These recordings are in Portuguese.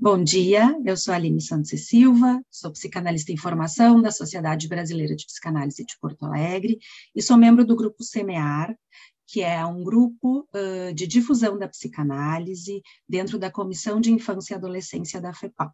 Bom dia, eu sou Aline Santos e Silva, sou psicanalista em formação da Sociedade Brasileira de Psicanálise de Porto Alegre e sou membro do grupo Semear, que é um grupo uh, de difusão da psicanálise dentro da Comissão de Infância e Adolescência da FEPAL.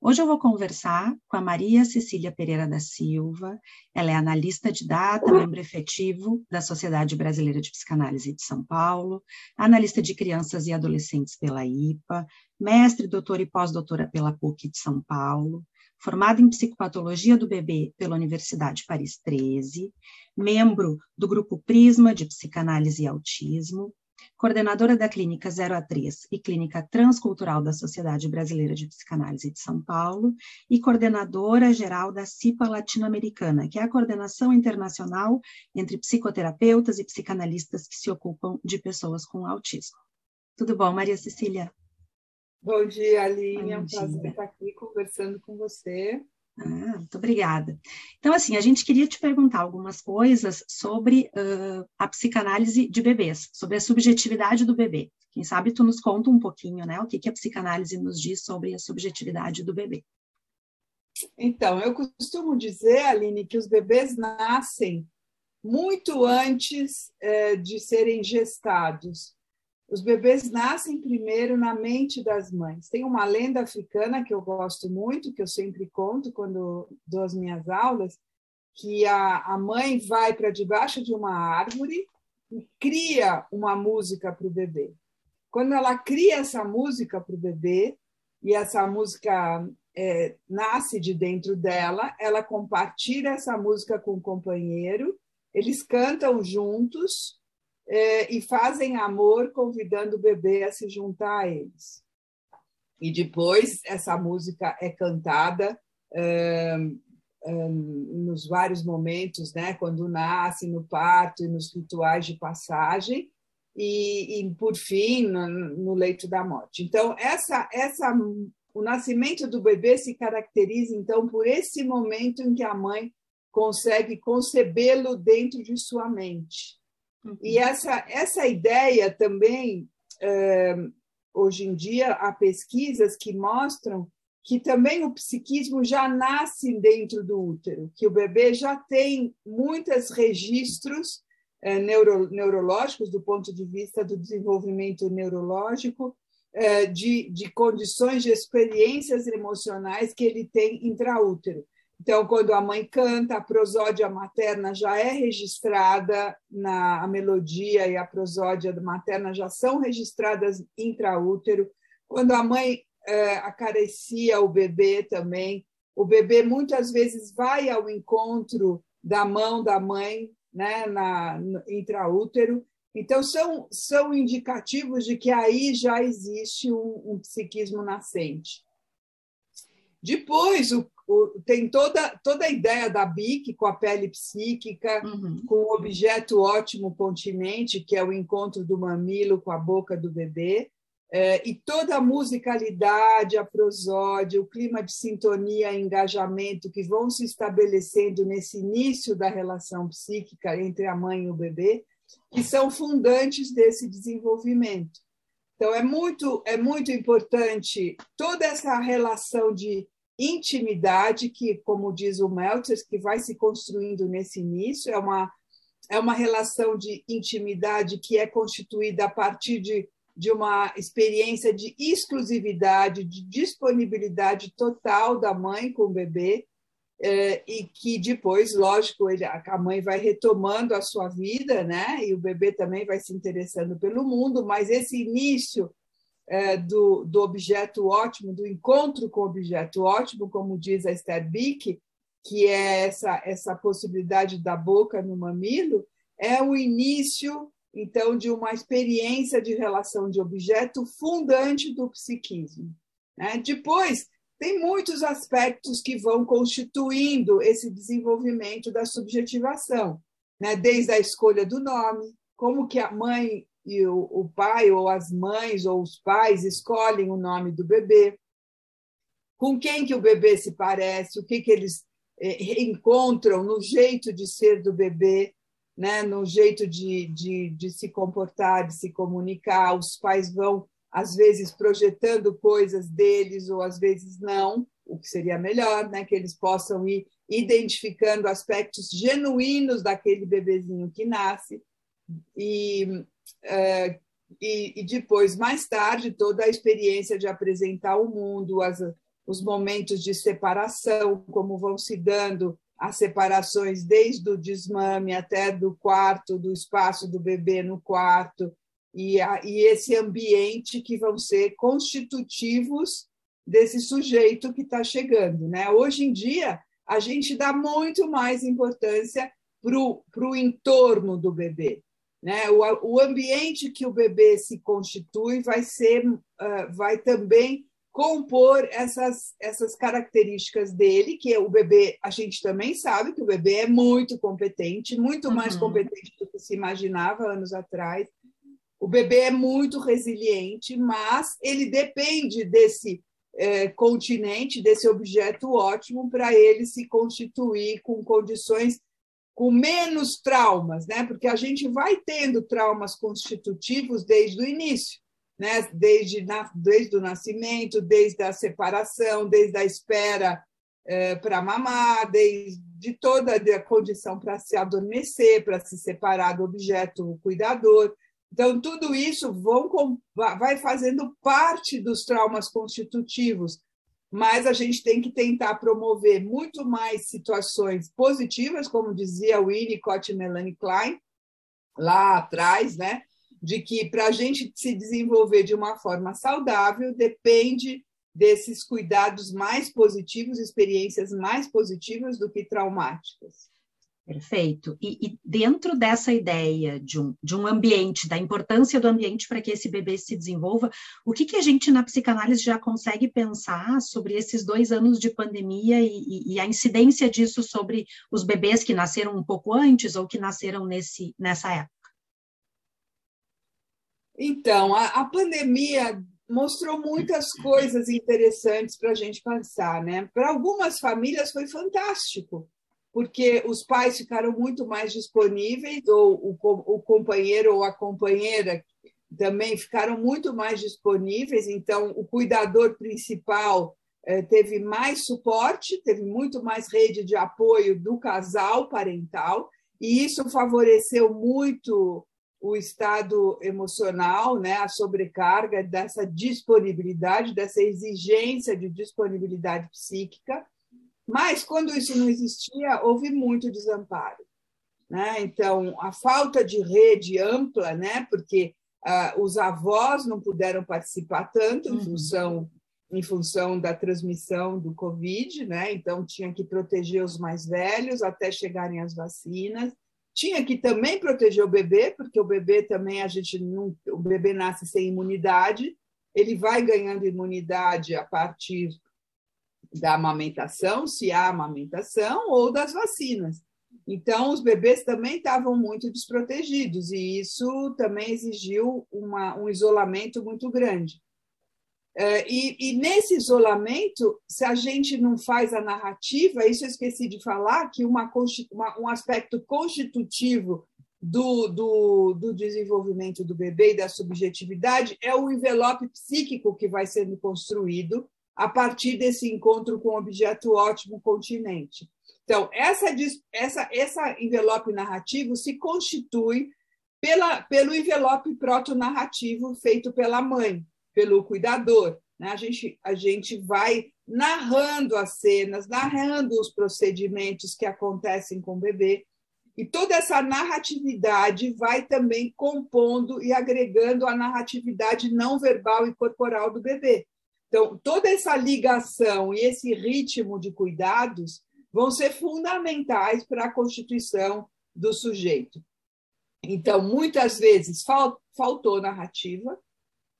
Hoje eu vou conversar com a Maria Cecília Pereira da Silva. Ela é analista de data, membro efetivo da Sociedade Brasileira de Psicanálise de São Paulo, analista de crianças e adolescentes pela IPA, mestre, doutora e pós-doutora pela PUC de São Paulo, formada em psicopatologia do bebê pela Universidade Paris 13, membro do grupo Prisma de Psicanálise e Autismo, coordenadora da Clínica 0 a 3 e Clínica Transcultural da Sociedade Brasileira de Psicanálise de São Paulo e coordenadora geral da CIPA Latino-Americana, que é a coordenação internacional entre psicoterapeutas e psicanalistas que se ocupam de pessoas com autismo. Tudo bom, Maria Cecília? Bom dia, Aline. é um prazer estar aqui conversando com você. Ah, muito obrigada. Então, assim, a gente queria te perguntar algumas coisas sobre uh, a psicanálise de bebês, sobre a subjetividade do bebê. Quem sabe tu nos conta um pouquinho, né, o que, que a psicanálise nos diz sobre a subjetividade do bebê. Então, eu costumo dizer, Aline, que os bebês nascem muito antes eh, de serem gestados. Os bebês nascem primeiro na mente das mães. Tem uma lenda africana que eu gosto muito, que eu sempre conto quando dou as minhas aulas, que a, a mãe vai para debaixo de uma árvore e cria uma música para o bebê. Quando ela cria essa música para o bebê, e essa música é, nasce de dentro dela, ela compartilha essa música com o companheiro, eles cantam juntos, é, e fazem amor convidando o bebê a se juntar a eles. E depois essa música é cantada nos vários momentos, né, quando nasce, no parto e nos rituais de passagem, e, e por fim no, no, leito da morte. Então essa essa o nascimento do bebê se caracteriza então por esse momento em que a mãe consegue concebê-lo dentro de sua mente. E essa, essa ideia também, hoje em dia, há pesquisas que mostram que também o psiquismo já nasce dentro do útero, que o bebê já tem muitos registros neuro, neurológicos, do ponto de vista do desenvolvimento neurológico, de, de condições de experiências emocionais que ele tem intraútero. Então, quando a mãe canta, a prosódia materna já é registrada na a melodia e a prosódia materna já são registradas intraútero. Quando a mãe é, acaricia o bebê também, o bebê muitas vezes vai ao encontro da mão da mãe, né, na no intraútero. Então são são indicativos de que aí já existe um, um psiquismo nascente. Depois, o o, tem toda, toda a ideia da BIC com a pele psíquica, uhum. com o objeto ótimo continente, que é o encontro do mamilo com a boca do bebê, é, e toda a musicalidade, a prosódia, o clima de sintonia e engajamento que vão se estabelecendo nesse início da relação psíquica entre a mãe e o bebê, que são fundantes desse desenvolvimento. Então, é muito, é muito importante toda essa relação de intimidade que, como diz o Meltzer, que vai se construindo nesse início, é uma, é uma relação de intimidade que é constituída a partir de, de uma experiência de exclusividade, de disponibilidade total da mãe com o bebê, é, e que depois, lógico, ele, a mãe vai retomando a sua vida, né? E o bebê também vai se interessando pelo mundo, mas esse início é, do, do objeto ótimo, do encontro com o objeto ótimo, como diz a Esther Bick, que é essa, essa possibilidade da boca no mamilo, é o início, então, de uma experiência de relação de objeto fundante do psiquismo. Né? Depois, tem muitos aspectos que vão constituindo esse desenvolvimento da subjetivação, né? desde a escolha do nome, como que a mãe e o, o pai ou as mães ou os pais escolhem o nome do bebê, com quem que o bebê se parece, o que, que eles eh, encontram no jeito de ser do bebê, né? no jeito de, de, de se comportar, de se comunicar. Os pais vão às vezes projetando coisas deles ou às vezes não, o que seria melhor, né? Que eles possam ir identificando aspectos genuínos daquele bebezinho que nasce e, uh, e, e, depois, mais tarde, toda a experiência de apresentar o mundo, as, os momentos de separação, como vão se dando as separações desde o desmame até do quarto, do espaço do bebê no quarto, e, a, e esse ambiente que vão ser constitutivos desse sujeito que está chegando. Né? Hoje em dia, a gente dá muito mais importância para o entorno do bebê. Né? O, o ambiente que o bebê se constitui vai ser, uh, vai também compor essas, essas características dele, que o bebê, a gente também sabe que o bebê é muito competente, muito uhum. mais competente do que se imaginava anos atrás. O bebê é muito resiliente, mas ele depende desse é, continente, desse objeto ótimo, para ele se constituir com condições com menos traumas, né? Porque a gente vai tendo traumas constitutivos desde o início né? desde, desde o nascimento, desde a separação, desde a espera é, para mamar, desde toda a condição para se adormecer, para se separar do objeto cuidador. Então, tudo isso vão, vai fazendo parte dos traumas constitutivos, mas a gente tem que tentar promover muito mais situações positivas, como dizia Winnicott e Melanie Klein, lá atrás, né? de que para a gente se desenvolver de uma forma saudável depende desses cuidados mais positivos, experiências mais positivas do que traumáticas. Perfeito. E, e, dentro dessa ideia de um, de um ambiente, da importância do ambiente para que esse bebê se desenvolva, o que, que a gente na psicanálise já consegue pensar sobre esses dois anos de pandemia e, e, a incidência disso sobre os bebês que nasceram um pouco antes ou que nasceram nesse, nessa época? Então, a, a pandemia mostrou muitas coisas interessantes para a gente pensar, né? Para algumas famílias foi fantástico, porque os pais ficaram muito mais disponíveis, ou o, o companheiro ou a companheira também ficaram muito mais disponíveis, então o cuidador principal eh, teve mais suporte, teve muito mais rede de apoio do casal parental, e isso favoreceu muito o estado emocional, né, a sobrecarga dessa disponibilidade, dessa exigência de disponibilidade psíquica. Mas, quando isso não existia, houve muito desamparo. Né? Então, a falta de rede ampla, né, porque uh, os avós não puderam participar tanto em uhum. função em função da transmissão do Covid, né? Então tinha que proteger os mais velhos até chegarem as vacinas. Tinha que também proteger o bebê, porque o bebê também a gente não, o bebê nasce sem imunidade, ele vai ganhando imunidade a partir da amamentação, se há amamentação, ou das vacinas. Então, os bebês também estavam muito desprotegidos, e isso também exigiu uma, um isolamento muito grande. É, e, e, nesse isolamento, se a gente não faz a narrativa, isso eu esqueci de falar, que uma, uma, um aspecto constitutivo do, do, do, desenvolvimento do bebê e da subjetividade é o envelope psíquico que vai sendo construído a partir desse encontro com o objeto ótimo continente. Então, essa, essa, essa envelope narrativo se constitui pela, pelo envelope proto-narrativo feito pela mãe, pelo cuidador. Né? A, gente, a gente vai narrando as cenas, narrando os procedimentos que acontecem com o bebê. E toda essa narratividade vai também compondo e agregando a narratividade não verbal e corporal do bebê. Então, toda essa ligação e esse ritmo de cuidados vão ser fundamentais para a constituição do sujeito. Então, muitas vezes faltou narrativa,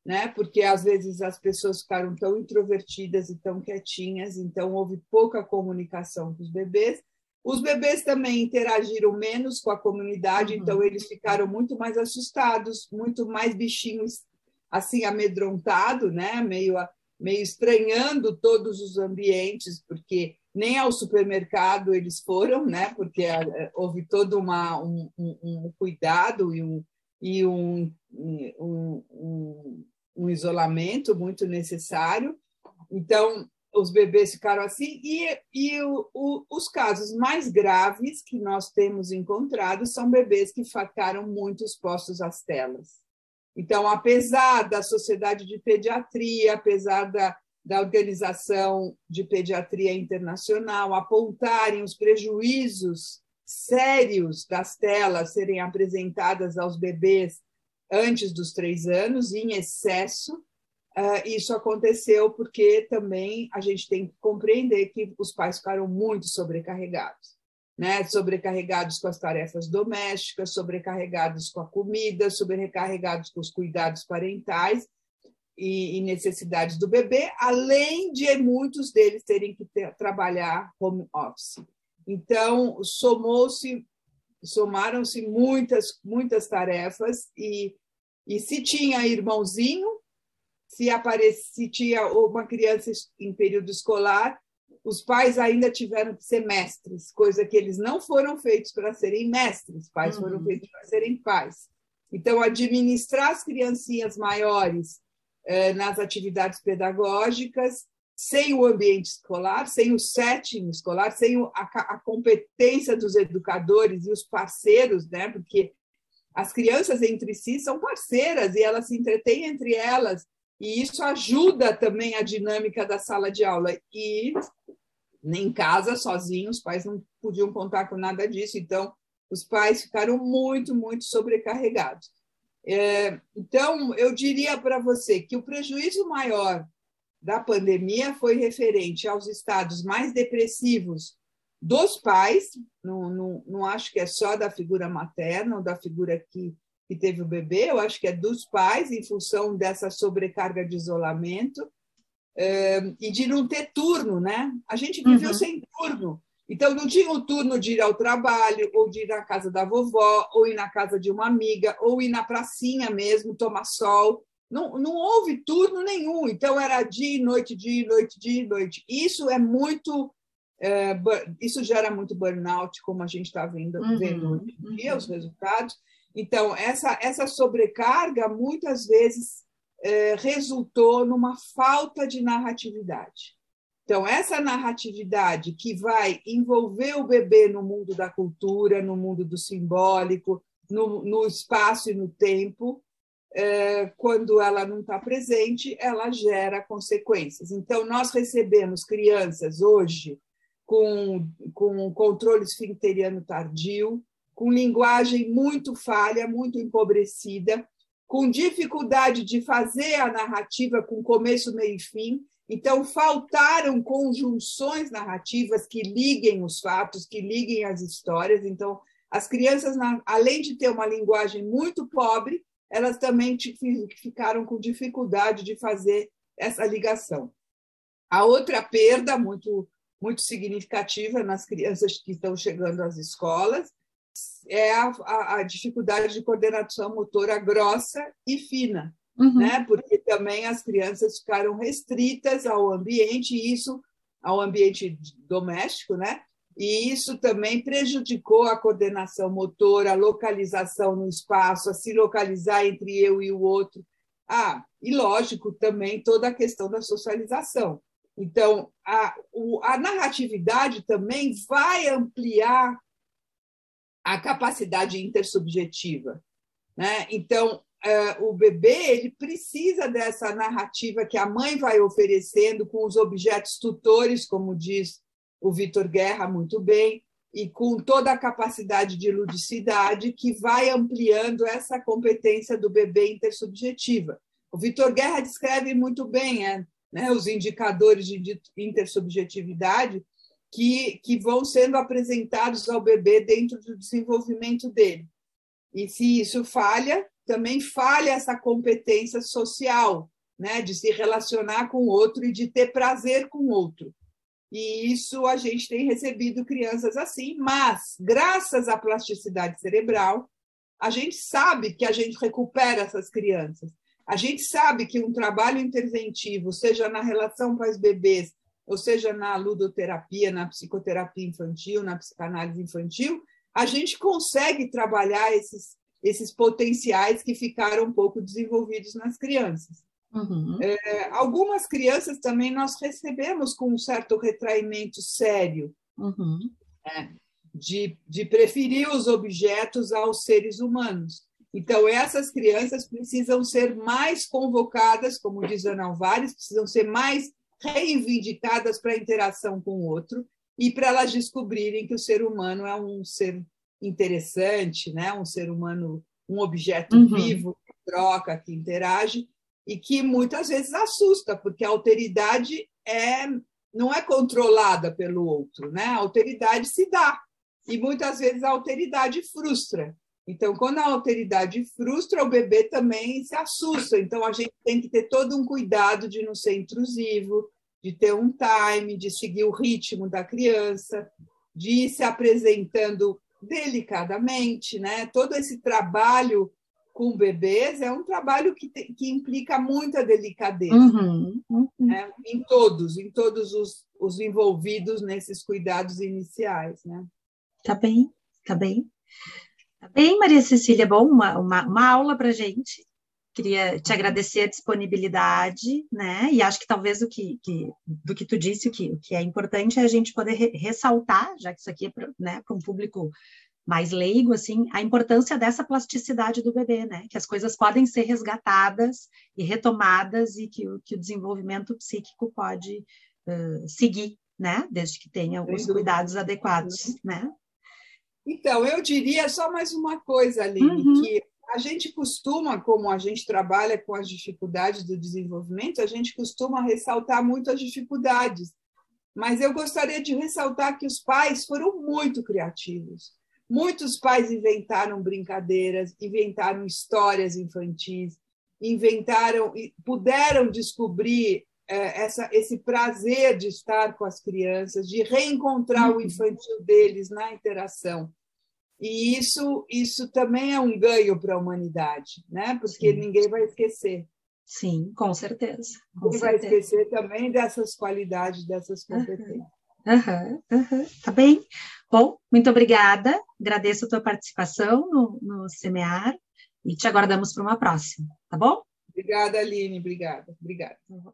né? Porque às vezes as pessoas ficaram tão introvertidas e tão quietinhas, então houve pouca comunicação com os bebês. Os bebês também interagiram menos com a comunidade, uhum. então eles ficaram muito mais assustados, muito mais bichinhos assim amedrontado, né? Meio meio estranhando todos os ambientes, porque nem ao supermercado eles foram, né? Porque eh, houve todo uma, um, um, um cuidado e um, e um, um um isolamento muito necessário. Então, os bebês ficaram assim, e, e o, o, os casos mais graves que nós temos encontrado são bebês que ficaram muito expostos às telas. Então, apesar da Sociedade de Pediatria, apesar da, da Organização de Pediatria Internacional apontarem os prejuízos sérios das telas serem apresentadas aos bebês antes dos três anos, em excesso, Uh, isso aconteceu porque também a gente tem que compreender que os pais ficaram muito sobrecarregados, né? Sobrecarregados com as tarefas domésticas, sobrecarregados com a comida, sobrecarregados com os cuidados parentais e, e necessidades do bebê, além de muitos deles terem que ter, trabalhar home office. Então, somou-se, somaram-se muitas, muitas tarefas e, e se tinha irmãozinho, se aparecia uma criança em período escolar, os pais ainda tiveram que ser mestres, coisa que eles não foram feitos para serem mestres, pais uhum. foram feitos para serem pais. Então, administrar as criancinhas maiores eh, nas atividades pedagógicas, sem o ambiente escolar, sem o setting escolar, sem a, a competência dos educadores e os parceiros, né? porque as crianças entre si são parceiras e elas se entretêm entre elas e isso ajuda também a dinâmica da sala de aula. E em casa, sozinhos, os pais não podiam contar com nada disso, então os pais ficaram muito, muito sobrecarregados. É, então, eu diria para você que o prejuízo maior da pandemia foi referente aos estados mais depressivos dos pais, não, não, não acho que é só da figura materna ou da figura que que teve o bebê, eu acho que é dos pais, em função dessa sobrecarga de isolamento, eh, e de não ter turno, né? A gente viveu uhum. sem turno. Então, não tinha o turno de ir ao trabalho, ou de ir na casa da vovó, ou ir na casa de uma amiga, ou ir na pracinha mesmo, tomar sol. Não, não houve turno nenhum. Então, era dia e noite, dia e noite, dia e noite. Isso é muito. É, isso gera muito burnout, como a gente está vendo, uhum, vendo hoje em dia, uhum. os resultados. Então, essa, essa sobrecarga muitas vezes é, resultou numa falta de narratividade. Então, essa narratividade que vai envolver o bebê no mundo da cultura, no mundo do simbólico, no, no espaço e no tempo, é, quando ela não está presente, ela gera consequências. Então, nós recebemos crianças hoje com, com controle esfincteriano tardio, com linguagem muito falha, muito empobrecida, com dificuldade de fazer a narrativa com começo, meio e fim. Então, faltaram conjunções narrativas que liguem os fatos, que liguem as histórias. Então, as crianças, além de ter uma linguagem muito pobre, elas também ficaram com dificuldade de fazer essa ligação. A outra perda muito muito significativa nas crianças que estão chegando às escolas é a, a, a dificuldade de coordenação motora grossa e fina, uhum. né? porque também as crianças ficaram restritas ao ambiente, isso ao ambiente doméstico, né? E isso também prejudicou a coordenação motora, a localização no espaço, a se localizar entre eu e o outro. Ah, e lógico, também toda a questão da socialização. Então, a, o, a narratividade também vai ampliar a capacidade intersubjetiva. Né? Então, uh, o bebê ele precisa dessa narrativa que a mãe vai oferecendo com os objetos tutores, como diz o Vitor Guerra muito bem, e com toda a capacidade de ludicidade que vai ampliando essa competência do bebê intersubjetiva. O Vitor Guerra descreve muito bem é, né, os indicadores de intersubjetividade que, que vão sendo apresentados ao bebê dentro do desenvolvimento dele. E se isso falha, também falha essa competência social, né, de se relacionar com o outro e de ter prazer com o outro. E isso a gente tem recebido crianças assim, mas graças à plasticidade cerebral, a gente sabe que a gente recupera essas crianças. A gente sabe que um trabalho interventivo, seja na relação com as bebês, ou seja, na ludoterapia, na psicoterapia infantil, na psicanálise infantil, a gente consegue trabalhar esses, esses potenciais que ficaram um pouco desenvolvidos nas crianças. Uhum. É, algumas crianças também nós recebemos com um certo retraimento sério, uhum. né? de, de preferir os objetos aos seres humanos. Então, essas crianças precisam ser mais convocadas, como diz Ana Alvares, precisam ser mais reivindicadas para a interação com o outro e para elas descobrirem que o ser humano é um ser interessante, né? um ser humano, um objeto uhum. vivo, que troca, que interage, e que muitas vezes assusta, porque a alteridade é, não é controlada pelo outro, né? a alteridade se dá, e muitas vezes a alteridade frustra. Então, quando a alteridade frustra, o bebê também se assusta. Então, a gente tem que ter todo um cuidado de não ser intrusivo, de ter um time, de seguir o ritmo da criança, de ir se apresentando delicadamente, né? Todo esse trabalho com bebês é um trabalho que, te, que implica muita delicadeza, uhum, uhum. Né? em todos, em todos os, os envolvidos nesses cuidados iniciais, né? Tá bem, tá bem. Tá bem, Maria Cecília, bom, uma, uma, uma aula para gente. Queria te agradecer a disponibilidade, né? E acho que talvez o que, que do que tu disse, o que, o que é importante é a gente poder re, ressaltar, já que isso aqui é para né, um público mais leigo, assim, a importância dessa plasticidade do bebê, né? Que as coisas podem ser resgatadas e retomadas e que, que o desenvolvimento psíquico pode uh, seguir, né? Desde que tenha os cuidados adequados, né? Então, eu diria só mais uma coisa, Aline, uhum. que a gente costuma, como a gente trabalha com as dificuldades do desenvolvimento, a gente costuma ressaltar muito as dificuldades. Mas eu gostaria de ressaltar que os pais foram muito criativos. Muitos pais inventaram brincadeiras, inventaram histórias infantis, inventaram, puderam descobrir é, essa, esse prazer de estar com as crianças, de reencontrar o uhum. infantil deles na interação. E isso, isso também é um ganho para a humanidade, né? porque Sim. ninguém vai esquecer. Sim, com certeza. Com ninguém certeza. vai esquecer também dessas qualidades, dessas competências. Uhum, uhum, tá bem. Bom, muito obrigada. Agradeço a tua participação no, no SEMEAR e te aguardamos para uma próxima, tá bom? Obrigada, Aline. Obrigada. Obrigada. Uhum.